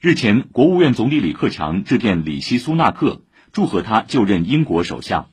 日前，国务院总理李克强致电里希苏纳克，祝贺他就任英国首相。